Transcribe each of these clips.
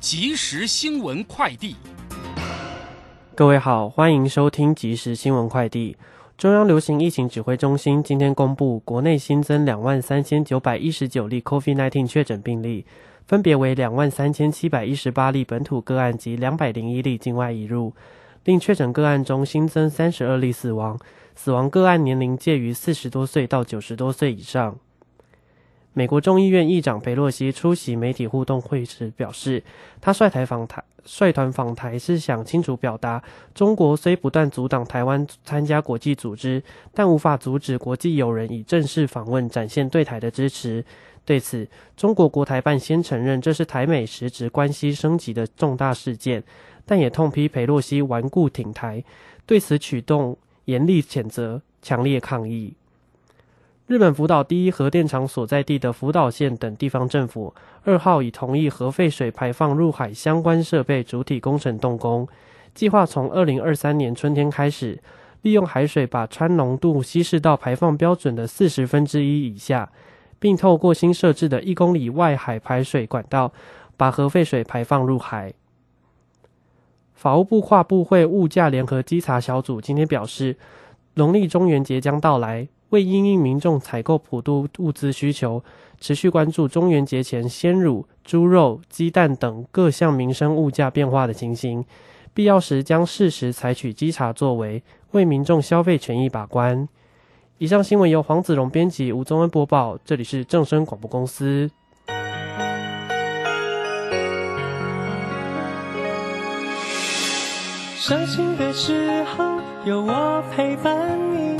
即时新闻快递，各位好，欢迎收听即时新闻快递。中央流行疫情指挥中心今天公布，国内新增两万三千九百一十九例 COVID-19 确诊病例，分别为两万三千七百一十八例本土个案及两百零一例境外移入。另确诊个案中新增三十二例死亡，死亡个案年龄介于四十多岁到九十多岁以上。美国众议院议长佩洛西出席媒体互动会时表示，他率台访台率团访台是想清楚表达，中国虽不断阻挡台湾参加国际组织，但无法阻止国际友人以正式访问展现对台的支持。对此，中国国台办先承认这是台美实质关系升级的重大事件，但也痛批佩洛西顽固挺台，对此举动严厉谴责，强烈抗议。日本福岛第一核电厂所在地的福岛县等地方政府二号已同意核废水排放入海相关设备主体工程动工，计划从二零二三年春天开始，利用海水把氚浓度稀释到排放标准的四十分之一以下，并透过新设置的一公里外海排水管道，把核废水排放入海。法务部跨部会物价联合稽查小组今天表示，农历中元节将到来。为因应民众采购普渡物资需求，持续关注中元节前鲜乳、猪肉、鸡蛋等各项民生物价变化的情形，必要时将适时采取稽查作为，为民众消费权益把关。以上新闻由黄子荣编辑，吴宗恩播报，这里是正声广播公司。伤心的时候有我陪伴你。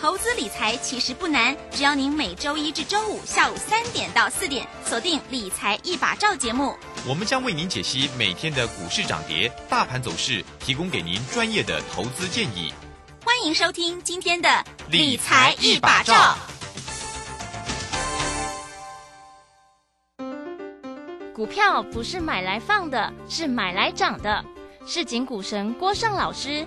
投资理财其实不难，只要您每周一至周五下午三点到四点锁定《理财一把照》节目，我们将为您解析每天的股市涨跌、大盘走势，提供给您专业的投资建议。欢迎收听今天的《理财一把照》。股票不是买来放的，是买来涨的。市井股神郭胜老师。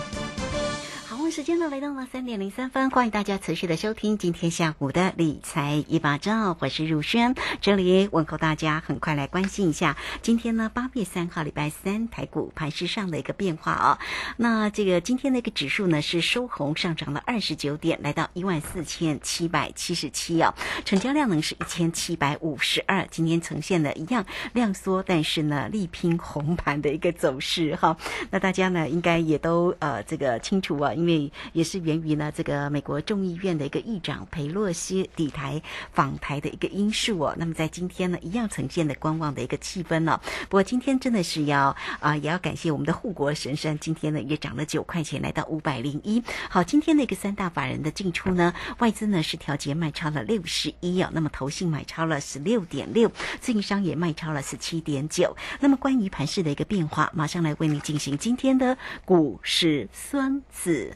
时间呢来到了三点零三分，欢迎大家持续的收听今天下午的理财一把照，我是如轩，这里问候大家，很快来关心一下今天呢八月三号礼拜三台股盘势上的一个变化啊。那这个今天的一个指数呢是收红上涨了二十九点，来到一万四千七百七十七啊，成交量呢是一千七百五十二，今天呈现了一样量缩，但是呢力拼红盘的一个走势哈。那大家呢应该也都呃这个清楚啊，因为也是源于呢这个美国众议院的一个议长佩洛西抵台访台的一个因素哦。那么在今天呢，一样呈现的观望的一个气氛呢。不过今天真的是要啊，也要感谢我们的护国神山，今天呢也涨了九块钱，来到五百零一。好，今天那个三大法人的进出呢，外资呢是调节卖超了六十一啊，那么投信买超了十六点六，自营商也卖超了十七点九。那么关于盘市的一个变化，马上来为你进行今天的股市孙子。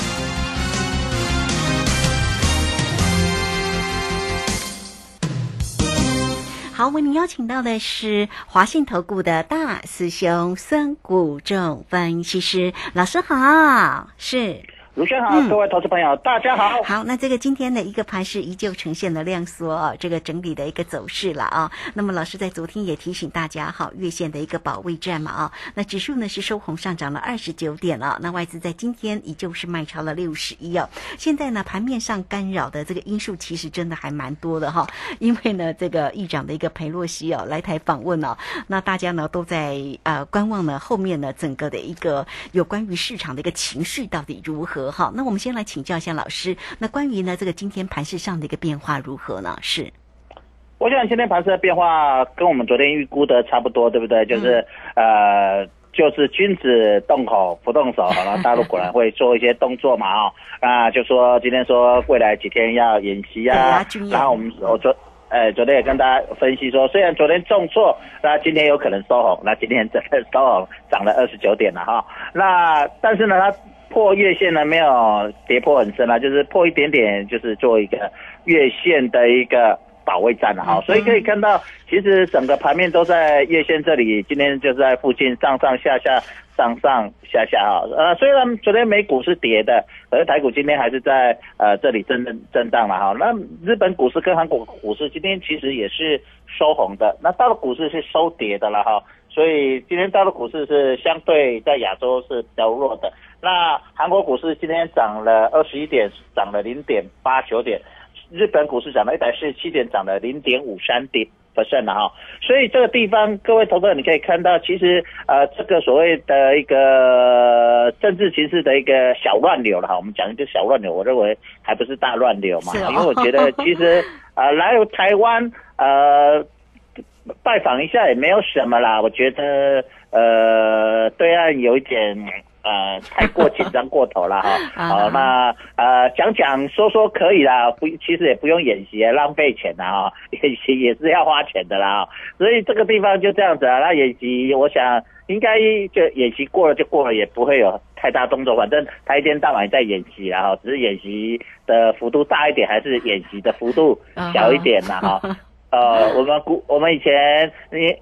好，为您邀请到的是华信投顾的大师兄孙谷仲分析师。老师好，是。卢轩好，嗯各位投资朋友，大家好。好，那这个今天的一个盘是依旧呈现了量缩啊，这个整理的一个走势了啊。那么老师在昨天也提醒大家哈，月线的一个保卫战嘛啊。那指数呢是收红上涨了二十九点了，那外资在今天依旧是卖超了六十一哦。现在呢盘面上干扰的这个因素其实真的还蛮多的哈，因为呢这个议长的一个裴洛西哦来台访问哦，那大家呢都在呃观望呢后面呢整个的一个有关于市场的一个情绪到底如何哈。那我们先来请教一下老师，那关于呢这个今天盘市上的一个变化如何呢？是我想今天盘市的变化跟我们昨天预估的差不多，对不对？就是、呃，就是君子动口不动手，然后 大陆果然会做一些动作嘛，哦，啊就说今天说未来几天要演习啊然后我们我昨。呃，昨天也跟大家分析说，虽然昨天重挫，那今天有可能收红，那今天真的收红，涨了二十九点了哈。那但是呢，它破月线呢没有跌破很深啊，就是破一点点，就是做一个月线的一个保卫战了哈。嗯所以可以看到，其实整个盘面都在月线这里，今天就是在附近上上下下。上上下下啊，呃，虽然昨天美股是跌的，可是台股今天还是在呃这里震震震荡了哈。那日本股市跟韩国股市今天其实也是收红的，那到了股市是收跌的了哈。所以今天大陆股市是相对在亚洲是比较弱的。那韩国股市今天涨了二十一点，涨了零点八九点。日本股市涨了一百四十七点，涨了零点五三点 percent 了哈。所以这个地方，各位投资者你可以看到，其实呃，这个所谓的一个政治形势的一个小乱流了哈。我们讲一个小乱流，我认为还不是大乱流嘛，哦因为我觉得其实呃来台湾呃拜访一下也没有什么啦。我觉得呃对岸有一点。呃，太过紧张过头了哈。啊好，那呃讲讲说说可以啦，不，其实也不用演习，浪费钱的哈。演习也是要花钱的啦，所以这个地方就这样子啊。那演习，我想应该就演习过了就过了，也不会有太大动作。反正他一天到晚在演习啦哈，只是演习的幅度大一点，还是演习的幅度小一点啦哈。呃，我们古我们以前你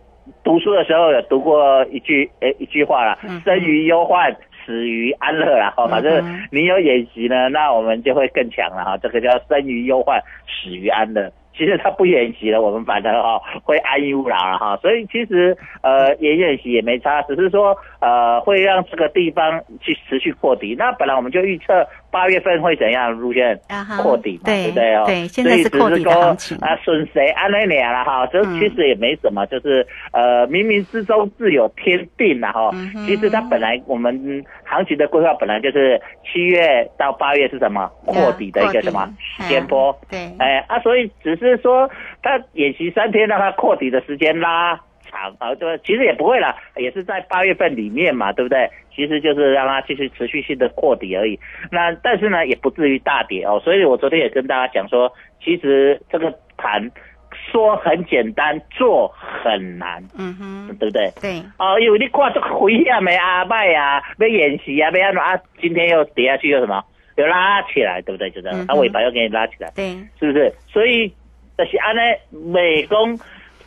读书的时候有读过一句诶一句话啦，生于忧患。死于安乐啦，哈，反正你有演习呢，那我们就会更强了哈。这个叫生于忧患，死于安乐。其实他不演习了，我们反正哈会安逸勿扰了哈。所以其实呃也演习也没差，只是说呃会让这个地方去持续破底。那本来我们就预测八月份会怎样路线啊哈破底嘛，对对不对哦？对现在只破底的说行情啊，损谁安那年了哈，这嗯其实也没什么，就是呃冥冥之中自有天定了哈。嗯其实它本来我们行情的规划本来就是七月到八月是什么破底的一个什么时间波。对，哎啊，所以只是说他演习三天，让他扩底的时间拉长啊，对，其实也不会啦，也是在八月份里面嘛，对不对？其实就是让他继续持续性的扩底而已。那但是呢，也不至于大跌哦。所以我昨天也跟大家讲说，其实这个盘说很简单，做很难，嗯哼，对不对？对，哦，因为你看这个灰暗的阿麦啊，没演习啊，没安怎啊？今天又跌下去又什么？又拉起来，对不对？就这样，它尾巴又给你拉起来。对，是不是？所以就是安尼，美讲，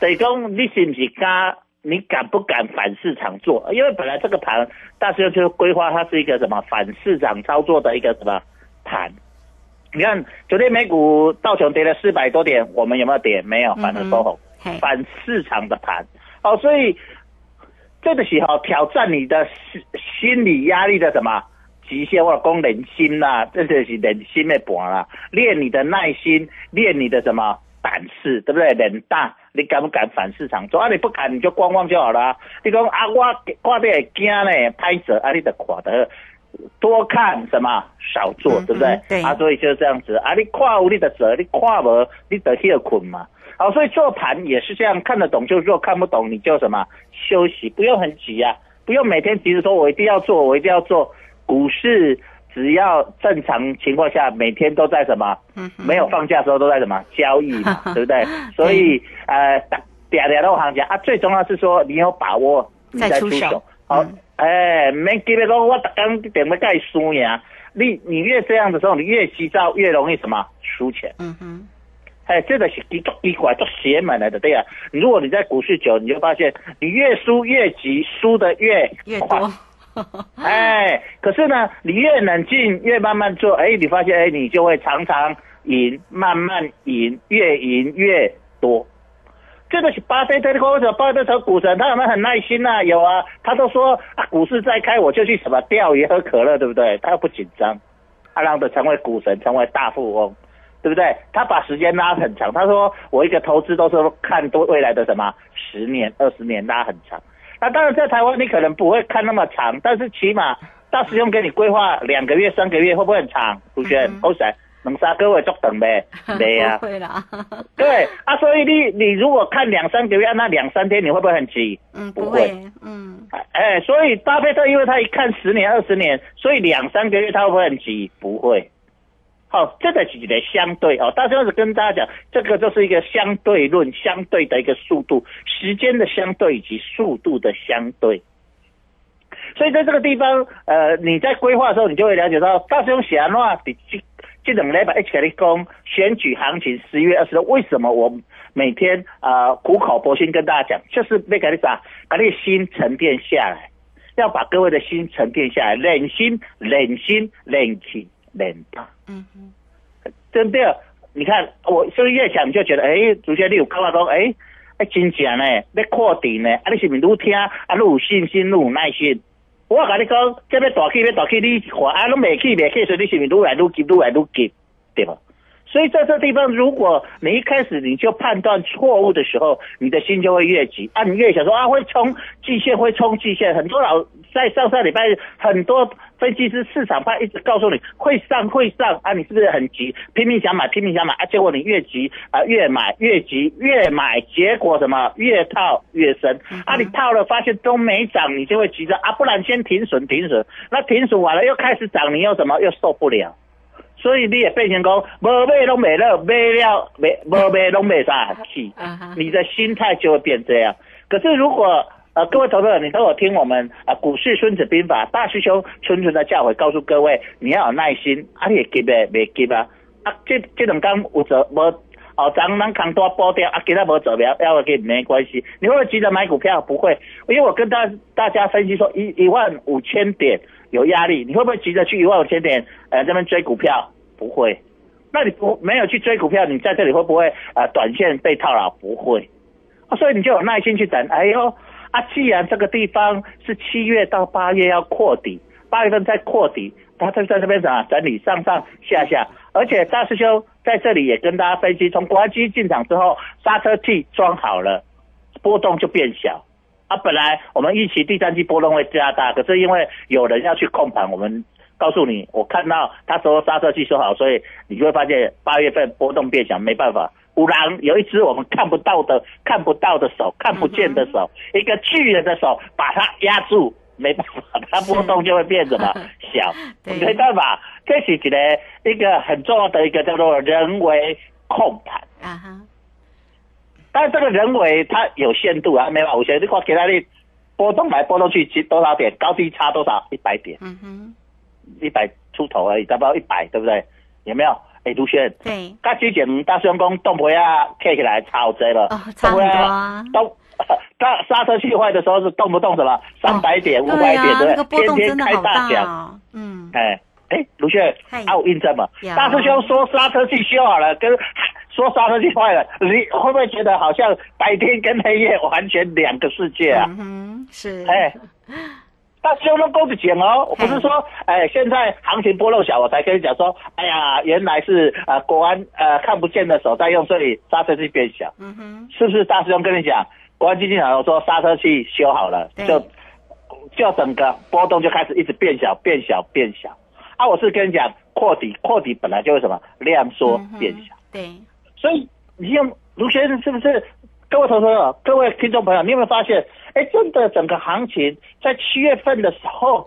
就是讲你是不是敢？你敢不敢反市场做？因为本来这个盘大师就规划它是一个什么反市场操作的一个什么盘。你看昨天美股道琼跌了四百多点，我们有没有跌？没有，反而收红。嘿，反市场的盘。哦，所以这个时候挑战你的心心理压力的什么极限，或者攻人心啦、这就是人心的盘啦。练你的耐心，练你的什么胆识，对不对？人大，你敢不敢反市场做？啊，你不敢你就观望就好了啊。你讲啊，我我这会惊呢，拍折啊，你得垮的多看什么少做，嗯对不对？嗯对啊，所以就是这样子啊，你跨无你的折，你跨无你得歇困嘛。好，所以做盘也是这样，看得懂就做，看不懂你就什么休息，不用很急啊，不用每天急着说我一定要做，我一定要做。股市只要正常情况下，每天都在什么，嗯没有放假的时候都在什么交易嘛，对不对？所以呃，嗲嗲都行情啊，最重要是说你有把握，你再出手。好嗯，哎，免急着讲我逐工点么盖输呀，你你越这样的时候，你越急躁，越容易什么输钱。嗯哼，哎，这个是奇足奇怪、足邪门来的，对呀、如果你在股市久，你就发现你越输越急，输的越越快。多，哎，可是呢，你越冷静，越慢慢做，哎，你发现，哎，你就会常常赢，慢慢赢，越赢越多。这个是巴菲特的或者巴菲特股神，他有没有很耐心呐？有啊，他都说啊，股市再开，我就去什么钓鱼、喝可乐，对不对？他又不紧张，他让的成为股神，成为大富翁，对不对？他把时间拉很长，他说我一个投资都是看多未来的什么十年、二十年拉很长。那当然在台湾你可能不会看那么长，但是起码大师兄给你规划两个月、三个月，会不会很长？主持人，欧神。能杀各位做等呗，对呀，不会啦。对啊，所以你你如果看两三个月，那两三天你会不会很急？嗯，不会。嗯，哎，所以巴菲特因为他一看十年、二十年，所以两三个月他会不会很急？不会。哦，这个是一个相对哦，大家是跟大家讲，这个就是一个相对论，相对的一个速度，时间的相对以及速度的相对。所以在这个地方，呃，你在规划的时候，你就会了解到，大师兄写的话，比这两礼拜一起来讲选举行情，十一月二十六，为什么我每天啊苦口婆心跟大家讲，就是那个啥，把你心沉淀下来，要把各位的心沉淀下来，冷心、冷心、冷气、冷大。嗯哼，对不对？你看我是不是越想就觉得，哎，主角你有刚刚讲，哎，哎，真正呢，要扩底呢，啊，你是不是愈听啊，愈有信心，愈有耐心？我跟你讲，这边大起，要大起，你话啊，拢未起，未起，所以你是不是愈来愈急，愈来愈急，对吧？所以在这地方，如果你一开始你就判断错误的时候，你的心就会越急啊，你越想说啊，会冲季线，会冲季线。很多老在上上礼拜，很多分析师、市场派一直告诉你会上会上啊，你是不是很急，拼命想买，拼命想买啊？结果你越急啊，越买越急，越买，结果什么？越套越深啊！你套了发现都没涨，你就会急着啊，不然先停损停损。那停损完了又开始涨，你又什么？又受不了。所以你也变成讲，无买拢买了，买了没无买拢没啥气，你的心态就会变这样。可是如果呃各位投资者，你都有听我们啊股市孙子兵法大师兄纯纯的教诲，告诉各位你要有耐心，啊你急的没急啊，啊这这两天有做无哦，咱咱扛多波掉啊，给他无走标，要跟你没关系。你会不会急着买股票？不会，因为我跟大大家分析说一一万五千点。有压力，你会不会急着去一万五千点呃这边追股票？不会。那你不没有去追股票，你在这里会不会呃短线被套牢？不会。啊所以你就有耐心去等。哎呦啊，既然这个地方是七月到八月要扩底，八月份再扩底，他就在这边啊整理上上下下，而且大师兄在这里也跟大家分析，从国安基进场之后，刹车器装好了，波动就变小。啊，本来我们预期第三季波动会加大，可是因为有人要去控盘，我们告诉你，我看到他说刹车器修好，所以你就会发现八月份波动变小，没办法。五郎有一只我们看不到的、看不到的手，看不见的手，一个巨人的手把它压住，没办法，它波动就会变什么 小，没办法。这是一个一个很重要的一个叫做人为控盘。啊哈。但是这个人为它有限度啊，没办法，我觉得你看给他的波动来波动去，其多少点高低差多少，一百点，嗯哼，一百出头而已，差不多一百，对不对？有没有？哎，卢轩，对，刚之前大师兄公动不啊，K 起来超值了，差不多，动，刹刹车器坏的时候是动不动什么三百点、五百点，的？天天开大奖，嗯，哎哎，卢轩，还有印证嘛？大师兄说刹车器修好了，跟。说刹车器坏了，你会不会觉得好像白天跟黑夜完全两个世界啊？嗯，是。哎，大修都够着讲哦，我不是说，哎，现在行情波动小，我才跟你讲说，哎呀，原来是呃国安呃看不见的手在用，所以刹车器变小。嗯哼，是不是大师兄跟你讲，国安基金常说刹车器修好了，就就整个波动就开始一直变小，变小，变小。啊，我是跟你讲，扩底，扩底本来就是什么量缩变小。对。所以，你用卢先生是不是？各位同学、各位听众朋友，你有没有发现？哎，真的，整个行情在七月份的时候，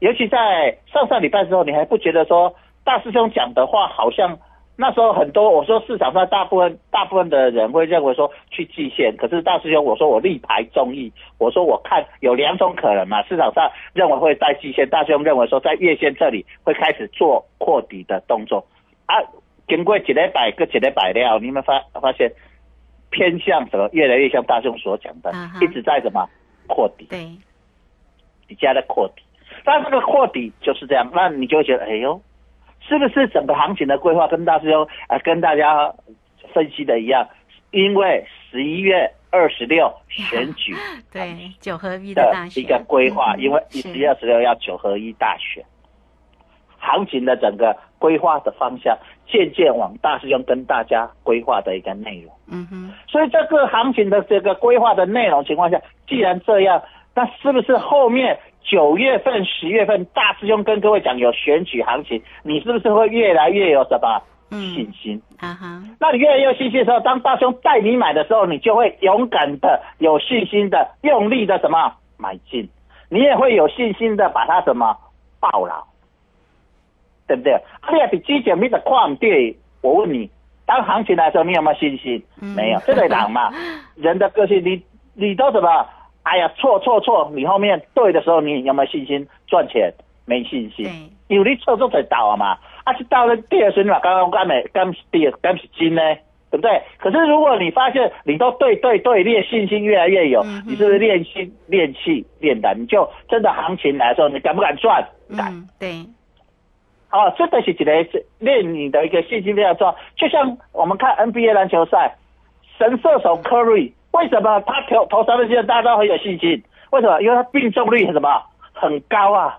尤其在上上礼拜时候，你还不觉得说大师兄讲的话好像那时候很多？我说市场上大部分大部分的人会认为说去季线，可是大师兄我说我力排众议，我说我看有两种可能嘛。市场上认为会在季线，大师兄认为说在月线这里会开始做扩底的动作啊。经过几礼拜，个几礼拜了，你们发发现偏向什么？越来越像大众所讲的，一直在什么扩底？对，你家在扩底。那这个扩底就是这样，那你就会觉得，哎呦，是不是整个行情的规划跟大师兄呃跟大家分析的一样？因为十一月二十六选举 对九合一的一个规划，嗯因为是十一月二十六要九合一大选，行情的整个规划的方向渐渐往大师兄跟大家规划的一个内容。嗯哼，所以这个行情的这个规划的内容情况下，既然这样，那是不是后面九月份、十月份大师兄跟各位讲有选举行情，你是不是会越来越有什么信心？啊哈，那你越来越有信心的时候，当大兄带你买的时候，你就会勇敢的、有信心的、用力的什么买进，你也会有信心的把它什么抱牢，对不对？啊，你也比之前你的看对，我问你，当行情来的时候，你有没有信心？没有，这个人嘛，人的个性，你你都什么？哎呀，错错错！你后面对的时候，你有没有信心赚钱？没信心，因为你错做在倒啊嘛，啊，是到了第二顺嘛，刚刚刚没刚是第二刚是金呢，对不对？可是如果你发现你都对对对，你的信心越来越有，你是不是练心练气练胆？你就真的行情来的时候，你敢不敢赚？敢。嗯，对，哦，这个是一个练你的一个信心非常重要。就像我们看 NBA 篮球赛，神射手 Curry 为什么他投投三分线大家都很有信心？为什么？因为他命中率什么很高啊，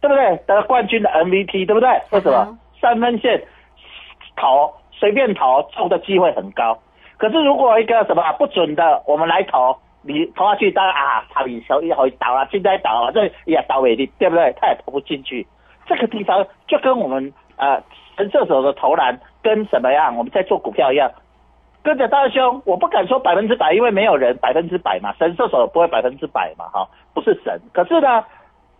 对不对？得冠军的 MVP，对不对？为什么？三分线投随便投中的机会很高。可是如果一个什么不准的，我们来投，你投下去，当然啊，他你球一回倒了，现在倒了，这也倒尾的，对不对？他也投不进去。这个地方就跟我们呃神射手的投篮跟什么样？我们在做股票一样，跟着大兄，我不敢说百分之百，因为没有人百分之百嘛，神射手不会百分之百嘛，哈，不是神。可是呢，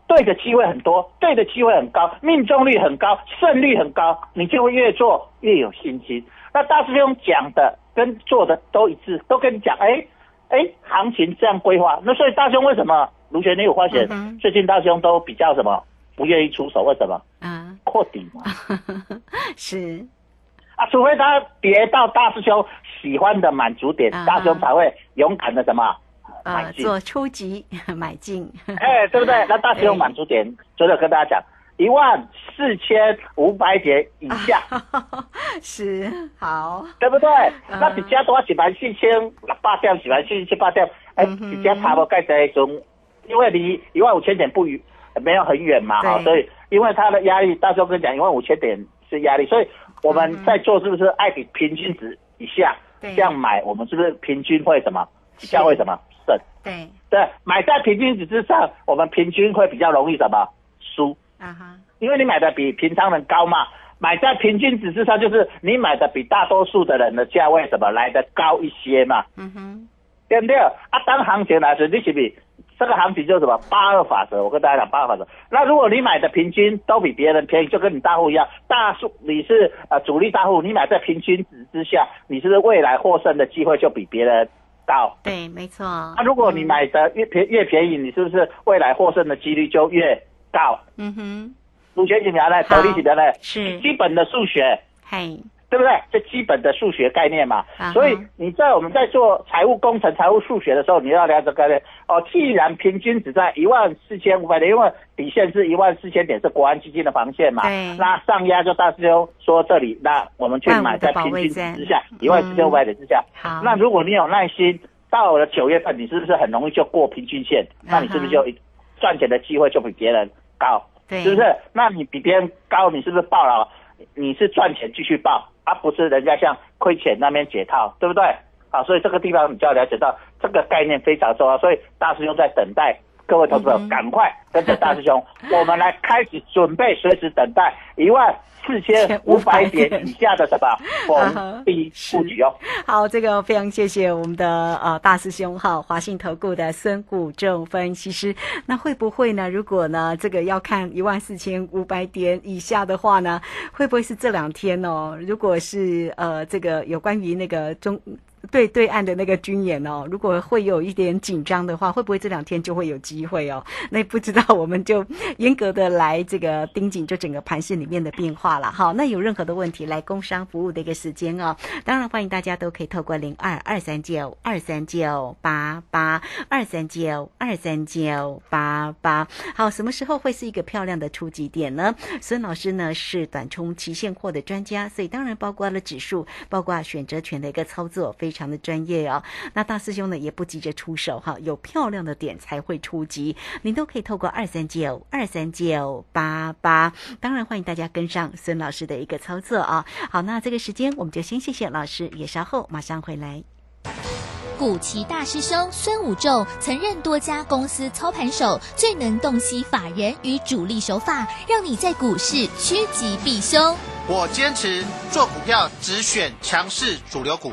对的机会很多，对的机会很高，命中率很高，胜率很高，你就会越做越有信心。那大师兄讲的跟做的都一致，都跟你讲，哎哎，行情这样规划。那所以大兄为什么卢学，你有发现、嗯最近大兄都比较什么不愿意出手？为什么？啊，扩底嘛。是，啊，除非他跌到大师兄喜欢的满足点，啊大师兄才会勇敢的什么买呃，进。做初级 买进，哎，对不对？那大师兄满足点，昨天跟大家讲，一万四千五百点以下，是好，对不对？嗯那一家多一万四千六百点，一万四千八百点，哎，嗯哼一家差不多盖在中，因为离一万五千点不远，没有很远嘛，哈，所以因为它的压力，大师兄跟你讲，一万五千点是压力，所以我们在做是不是爱比平均值以下对。这样买，我们是不是平均会什么比较会什么胜？对，对，买在平均值之上，我们平均会比较容易什么输，啊哈，因为你买的比平常人高嘛。买在平均值之上，就是你买的比大多数的人的价位什么来的高一些嘛，嗯哼，对不对？啊，当行情来时，你是不是这个行情就是什么八二法则？我跟大家讲八二法则。那如果你买的平均都比别人便宜，就跟你大户一样，大数你是呃主力大户，你买在平均值之下，你是不是未来获胜的机会就比别人高？对，没错。那、如果你买的越便越便宜，你是不是未来获胜的几率就越高？嗯哼，数学怎么样呢？好得力怎么样呢？是基本的数学，嘿，对不对？这基本的数学概念嘛。所以你在我们在做财务工程、财务数学的时候，你要了解这个概念。哦，既然平均只在一万四千五百点，因为底线是一万四千点，是国安基金的防线嘛。对那上压就大师兄说这里，那我们去买在平均值之下，一万四千五百点之下。好，那如果你有耐心，到了九月份，你是不是很容易就过平均线？那你是不是就赚钱的机会就比别人高？对，是不是？那你比别人高，你是不是爆了？你是赚钱继续报，而、不是人家像亏钱那边解套，对不对？啊，所以这个地方你就要了解到这个概念非常重要。所以大师兄在等待各位投资者赶快跟着大师兄，我们来开始准备，随时等待一万四千五百点以下的什么逢低布局哦。好，这个非常谢谢我们的呃大师兄哈，华信投顾的孙谷正分析师。那会不会呢？如果呢这个要看一万四千五百点以下的话呢，会不会是这两天哦？如果是呃这个有关于那个中。对对岸的那个军演哦，如果会有一点紧张的话，会不会这两天就会有机会哦？那不知道，我们就严格的来这个盯紧，就整个盘市里面的变化了。好，那有任何的问题来工商服务的一个时间哦，当然欢迎大家都可以透过零二二三九二三九八八二三九二三九八八。好，什么时候会是一个漂亮的出击点呢？孙老师呢是短冲期现货的专家，所以当然包括了指数，包括选择权的一个操作，非常的专业哦。那大师兄呢也不急着出手哈，有漂亮的点才会出击，您都可以透过二三九二三九八八，当然欢迎大家跟上孙老师的一个操作啊。好，那这个时间我们就先谢谢老师，也稍后马上回来。古奇大师兄孙武仲曾任多家公司操盘手，最能洞悉法人与主力手法，让你在股市趋吉避凶。我坚持做股票只选强势主流股，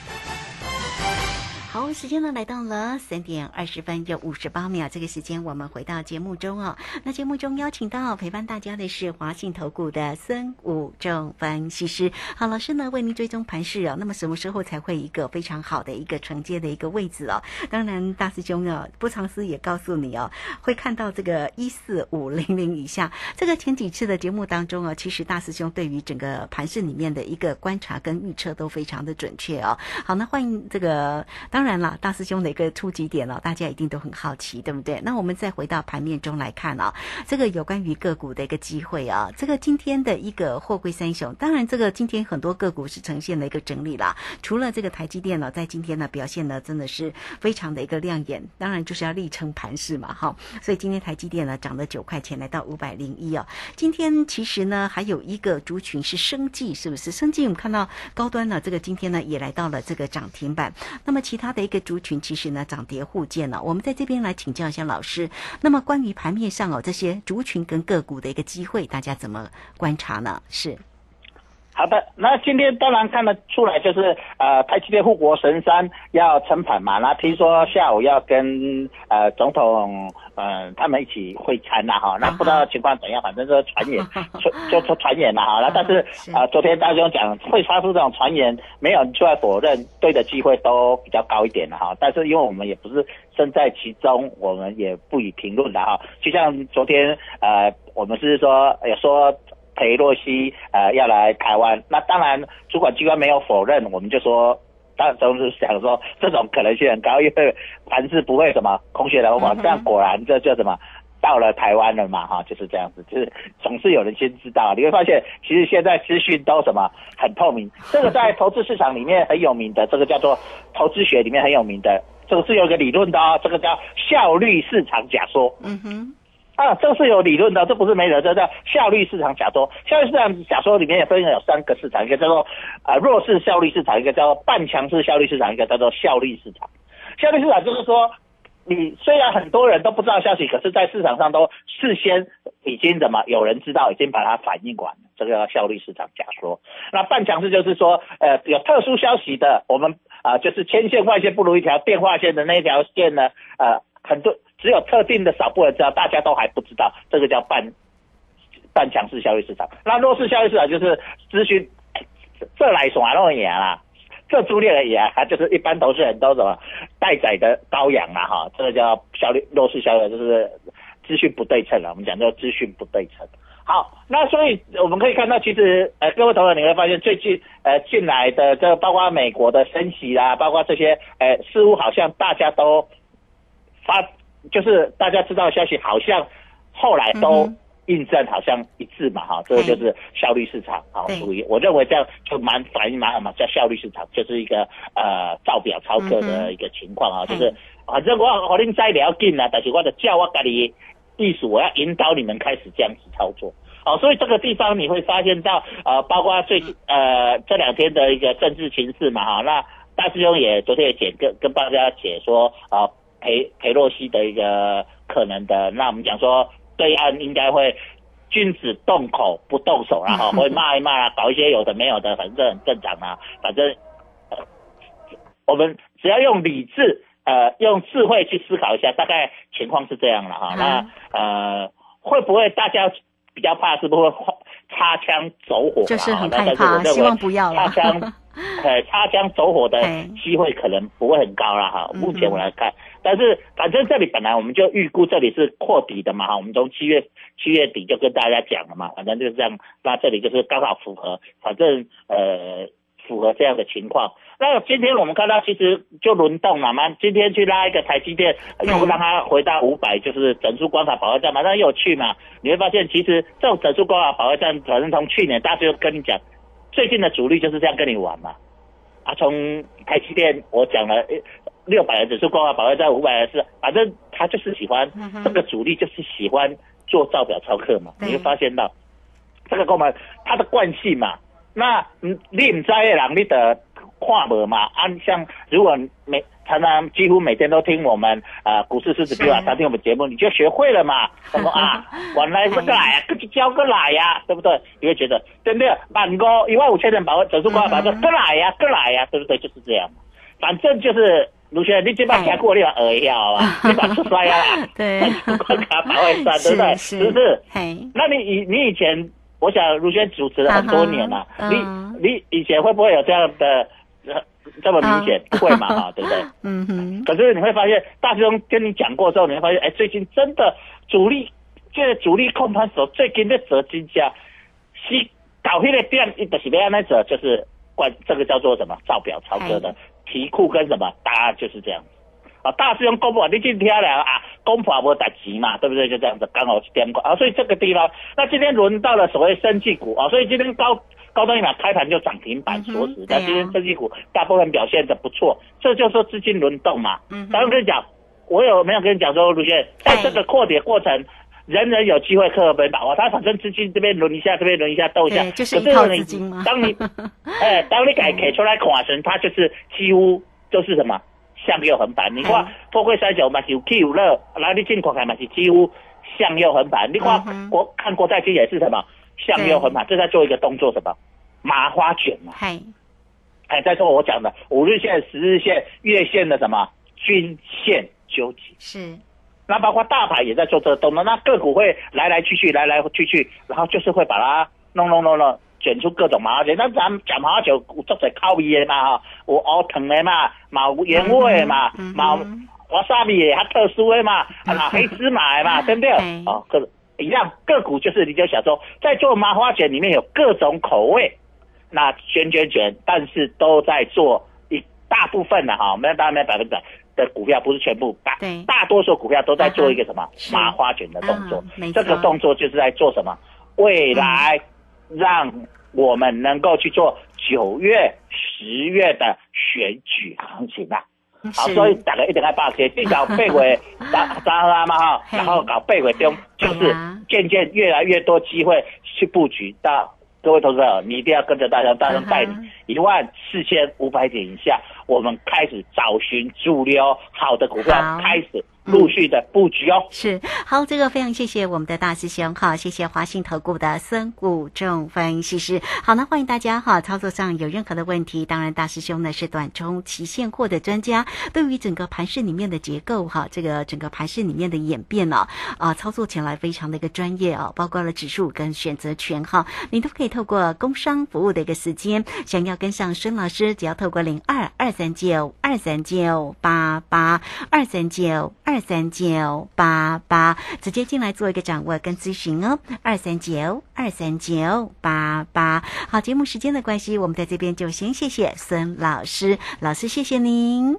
好，时间呢来到了三点二十分又五十八秒，这个时间我们回到节目中哦。那节目中邀请到陪伴大家的是华信投顾的孙武正分析师。好，老师呢为您追踪盘势哦。那么什么时候才会一个非常好的一个承接的一个位置哦？当然，大师兄啊，不藏私也告诉你哦，会看到这个一四五零零以下。这个前几次的节目当中哦，其实大师兄对于整个盘势里面的一个观察跟预测都非常的准确哦。好，那欢迎这个当。当然了，大师兄的一个出击点了，大家一定都很好奇，对不对？那我们再回到盘面中来看啊，这个有关于个股的一个机会啊，这个今天的一个货柜三雄，当然这个今天很多个股是呈现了一个整理啦，除了这个台积电呢，在今天呢表现呢真的是非常的一个亮眼，当然就是要力撑盘势嘛，哈，所以今天台积电呢涨了九块钱，来到五百零一哦。今天其实呢还有一个族群是生技，是不是？生技我们看到高端呢，这个今天呢也来到了这个涨停板，那么其他。的一个族群其实呢涨跌互见了，我们在这边来请教一下老师。那么关于盘面上哦这些族群跟个股的一个机会，大家怎么观察呢？是。好的，那今天当然看得出来，就是呃，台积电护国神山要撑盘嘛。那听说下午要跟呃总统呃他们一起会餐呐哈。那不知道情况怎样，反正是传言，就就传言了哈。那但是啊，昨天大兄讲会发出这种传言，没有人出来否认，对的机会都比较高一点了哈。但是因为我们也不是身在其中，我们也不予评论的哈。就像昨天呃，我们是说也说。裴洛西呃要来台湾，那当然主管机关没有否认，我们就说，当然都是想说这种可能性很高，因为凡是不会什么空穴来风，这样果然这就什么到了台湾了嘛哈，就是这样子，就是总是有人先知道，你会发现其实现在资讯都什么很透明，这个在投资市场里面很有名的，这个叫做投资学里面很有名的，这个是有个理论的哦，这个叫效率市场假说。嗯哼。啊，这个是有理论的，这不是没人，这叫效率市场假说。效率市场假说里面也分有三个市场，一个叫做啊弱势效率市场，一个叫做半强势效率市场，一个叫做效率市场。效率市场就是说，你虽然很多人都不知道消息，可是在市场上都事先已经怎么有人知道，已经把它反应完了，这个叫效率市场假说。那半强势就是说，呃，有特殊消息的，我们啊就是千线外线不如一条电话线的那条线呢，呃，很多。只有特定的少部分知道，大家都还不知道，这个叫半半强势效率市场。那弱势效率市场就是资讯这来说啊，那也啦，这朱列而已啊，就是一般都是很多什么待宰的羔羊啊，哈，这个叫效率弱势效率，就是资讯不对称了。我们讲叫资讯不对称。好，那所以我们可以看到，其实呃，各位投资你会发现最近呃进来的这包括美国的升息啦，包括这些呃，似乎好像大家都发。就是大家知道的消息，好像后来都印证，好像一致嘛，哈，这个就是效率市场，好，属于我认为这样就蛮反映蛮好嘛，叫效率市场，就是一个呃造表操课的一个情况啊，就是反正我我恁再了紧啊，但是我的叫我家里意思，我要引导你们开始这样子操作，好，所以这个地方你会发现到呃，包括最近呃这两天的一个政治情势嘛，哈，那大师兄也昨天也解跟跟大家解说啊。裴裴洛西的一个可能的，那我们讲说对岸应该会君子动口不动手然后 会骂一骂啊，搞一些有的没有的，反正很正常啊。反正，呃，我们只要用理智，呃，用智慧去思考一下，大概情况是这样了哈。那呃，会不会大家比较怕是不是擦枪走火？就是很那害怕，希望不要擦。枪，呃，擦枪走火的哎机会可能不会很高了哈。嗯目前我来看，但是反正这里本来我们就预估这里是扩底的嘛哈，我们从七月七月底就跟大家讲了嘛，反正就是这样。那这里就是刚好符合，反正呃符合这样的情况。那今天我们看到其实就轮动了嘛，今天去拉一个台积电，又让它回到五百，就是整数关卡保卫战马上又去嘛？你会发现其实这种整数关卡保卫战，反正从去年大家就跟你讲，最近的主力就是这样跟你玩嘛。啊，从台积电我讲了六百的指数关卡保卫在，五百的是，反正他就是喜欢、这个主力就是喜欢做造表操课嘛，你会发现到这个跟我们他的惯性嘛。那嗯，你唔知的人，你得看无嘛？啊，像如果每常常几乎每天都听我们呃股市狮子标啊，是常听我们节目，你就学会了嘛。什么啊，原来这个来啊，自己教个来呀、对不对？你会觉得对不对？万五一万五千人把握指数关把这个来呀，个来呀，对不对？就是这样。反正就是卢轩，你这把听过你把耳要啊，你把出摔啊。啦，对。关卡保卫战，对不对？是是。不是？那你以你以前，我想卢轩主持了很多年了、你你以前会不会有这样的呃这么明显？嗯不会嘛，哈，对不对？嗯哼，可是你会发现，大师兄跟你讲过之后，你会发现，哎，最近真的主力，这个主力控盘手最近在折金价，是搞迄个店，一就是要那折，就是关这个叫做什么造表超哥的题库跟什么，答案就是这样子。啊，大师兄公布，你今天了啊，公布无打急嘛，对不对？就这样子，刚好点过啊，所以这个地方，那今天轮到了所谓生技股啊，所以今天高高端一码开盘就涨停板锁死，那、嗯啊今天生技股大部分表现的不错，这就是说资金轮动嘛。嗯哼当然跟你讲，我有没有跟你讲说，卢轩，在这个扩跌过程。人人有机会克没把握，他反正资金这边轮一下，这边轮一下，斗一下，就是一套资金嘛当你 哎，当你改给出来看成，它就是几乎就是什么向右横盘。你看哎富贵三九嘛是有 K 有乐，然后你进口看嘛是几乎向右横盘。你看嗯国看国债金也是什么向右横盘，这在做一个动作什么麻花卷嘛。嘿，哎，再说我讲的五日线、十日线、月线的什么均线纠结。是，那包括大盘也在做这个动作，那个股会来来去去，来来去去，然后就是会把它弄弄弄弄，卷出各种麻花卷。那咱们讲麻花卷，有做者烤味的嘛哈，有熬藤的嘛，嘛有原味的嘛，嗯哼嘛有瓦萨比的，还特殊的嘛，啊那 黑芝麻的嘛，对不对嘿？哦，个一样个股就是你就想说，在做麻花卷里面有各种口味，那卷卷卷，但是都在做一大部分的哈，没有当然没有百分之百的股票，不是全部，大大多数股票都在做一个什么是。麻花卷的动作。这个动作就是在做什么？未来让我们能够去做九月、十月的选举行情啊。好，所以大家一定要把握，至少八月三三号嘛哈，然后搞八月中，就是渐渐越来越多机会去布局。到。各位投资者，你一定要跟着大家，大家带你一万四千五百点以下，我们开始找寻主流好的股票，开始陆续的布局哦。是好，这个非常谢谢我们的大师兄哈，谢谢华信投顾的孙谷仲分析师。好，那欢迎大家哈，操作上有任何的问题，当然大师兄呢是短中期现货的专家，对于整个盘市里面的结构哈，这个整个盘市里面的演变呢啊，操作起来非常的一个专业啊，包括了指数跟选择权哈，你都可以透过工商服务的一个时间，想要跟上孙老师，只要透过零二二三九二三九八八二三九二三九八八，直接进来做一个掌握跟咨询哦，二三九二三九八八。好，节目时间的关系，我们在这边就先谢谢孙老师，老师谢谢您。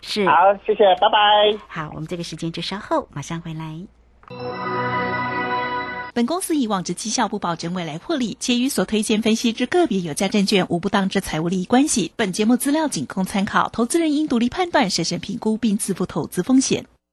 是，好，谢谢，拜拜。好，我们这个时间就稍后马上回来。本公司以往之绩效不保证未来获利，且与所推荐分析之个别有价证券无不当之财务利益关系。本节目资料仅供参考，投资人应独立判断、审慎评估并自负投资风险。